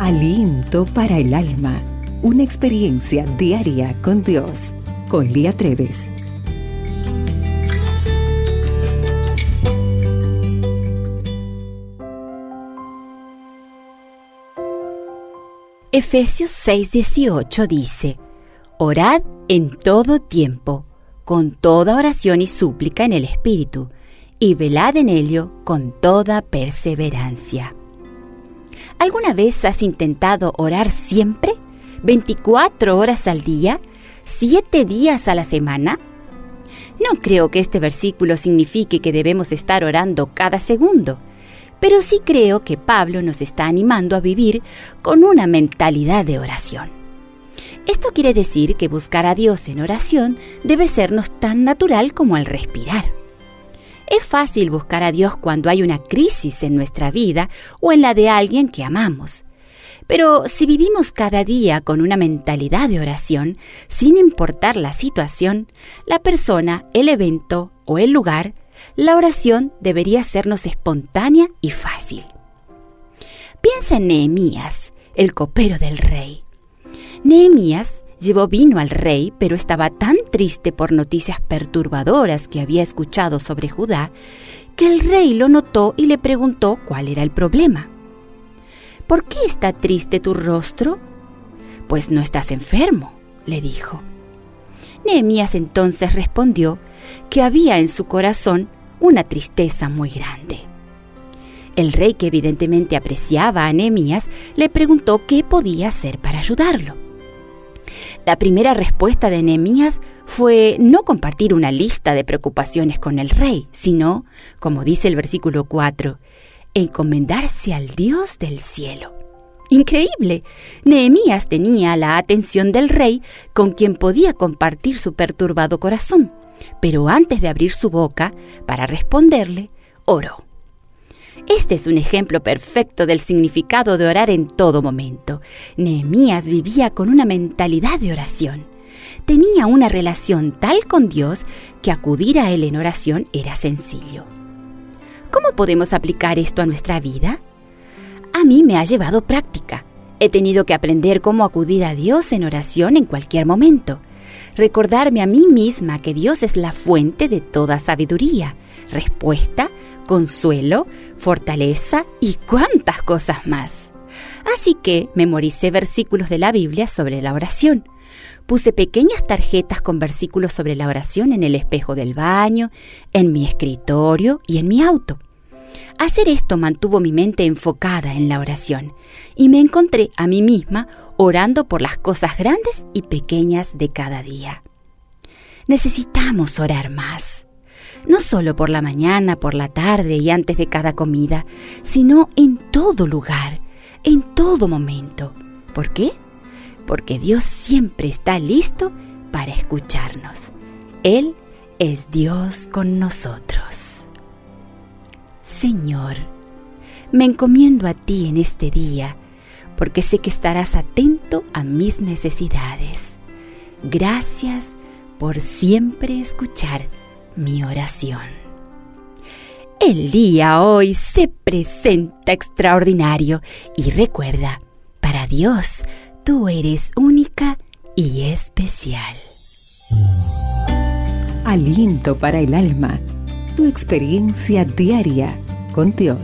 Aliento para el alma. Una experiencia diaria con Dios. Con Lía Treves. Efesios 6:18 dice, Orad en todo tiempo, con toda oración y súplica en el Espíritu, y velad en ello con toda perseverancia. ¿Alguna vez has intentado orar siempre? ¿24 horas al día? ¿7 días a la semana? No creo que este versículo signifique que debemos estar orando cada segundo, pero sí creo que Pablo nos está animando a vivir con una mentalidad de oración. Esto quiere decir que buscar a Dios en oración debe sernos tan natural como el respirar. Es fácil buscar a Dios cuando hay una crisis en nuestra vida o en la de alguien que amamos. Pero si vivimos cada día con una mentalidad de oración, sin importar la situación, la persona, el evento o el lugar, la oración debería sernos espontánea y fácil. Piensa en Nehemías, el copero del rey. Nehemías Llevó vino al rey, pero estaba tan triste por noticias perturbadoras que había escuchado sobre Judá, que el rey lo notó y le preguntó cuál era el problema. ¿Por qué está triste tu rostro? Pues no estás enfermo, le dijo. Nehemías entonces respondió que había en su corazón una tristeza muy grande. El rey, que evidentemente apreciaba a Nehemías, le preguntó qué podía hacer para ayudarlo. La primera respuesta de Nehemías fue no compartir una lista de preocupaciones con el rey, sino, como dice el versículo 4, encomendarse al Dios del cielo. Increíble. Nehemías tenía la atención del rey con quien podía compartir su perturbado corazón, pero antes de abrir su boca para responderle, oró. Este es un ejemplo perfecto del significado de orar en todo momento. Nehemías vivía con una mentalidad de oración. Tenía una relación tal con Dios que acudir a Él en oración era sencillo. ¿Cómo podemos aplicar esto a nuestra vida? A mí me ha llevado práctica. He tenido que aprender cómo acudir a Dios en oración en cualquier momento. Recordarme a mí misma que Dios es la fuente de toda sabiduría, respuesta, consuelo, fortaleza y cuántas cosas más. Así que memoricé versículos de la Biblia sobre la oración. Puse pequeñas tarjetas con versículos sobre la oración en el espejo del baño, en mi escritorio y en mi auto. Hacer esto mantuvo mi mente enfocada en la oración y me encontré a mí misma orando por las cosas grandes y pequeñas de cada día. Necesitamos orar más no solo por la mañana, por la tarde y antes de cada comida, sino en todo lugar, en todo momento. ¿Por qué? Porque Dios siempre está listo para escucharnos. Él es Dios con nosotros. Señor, me encomiendo a ti en este día, porque sé que estarás atento a mis necesidades. Gracias por siempre escuchar mi oración. El día hoy se presenta extraordinario y recuerda, para Dios tú eres única y especial. Aliento para el alma, tu experiencia diaria con Dios.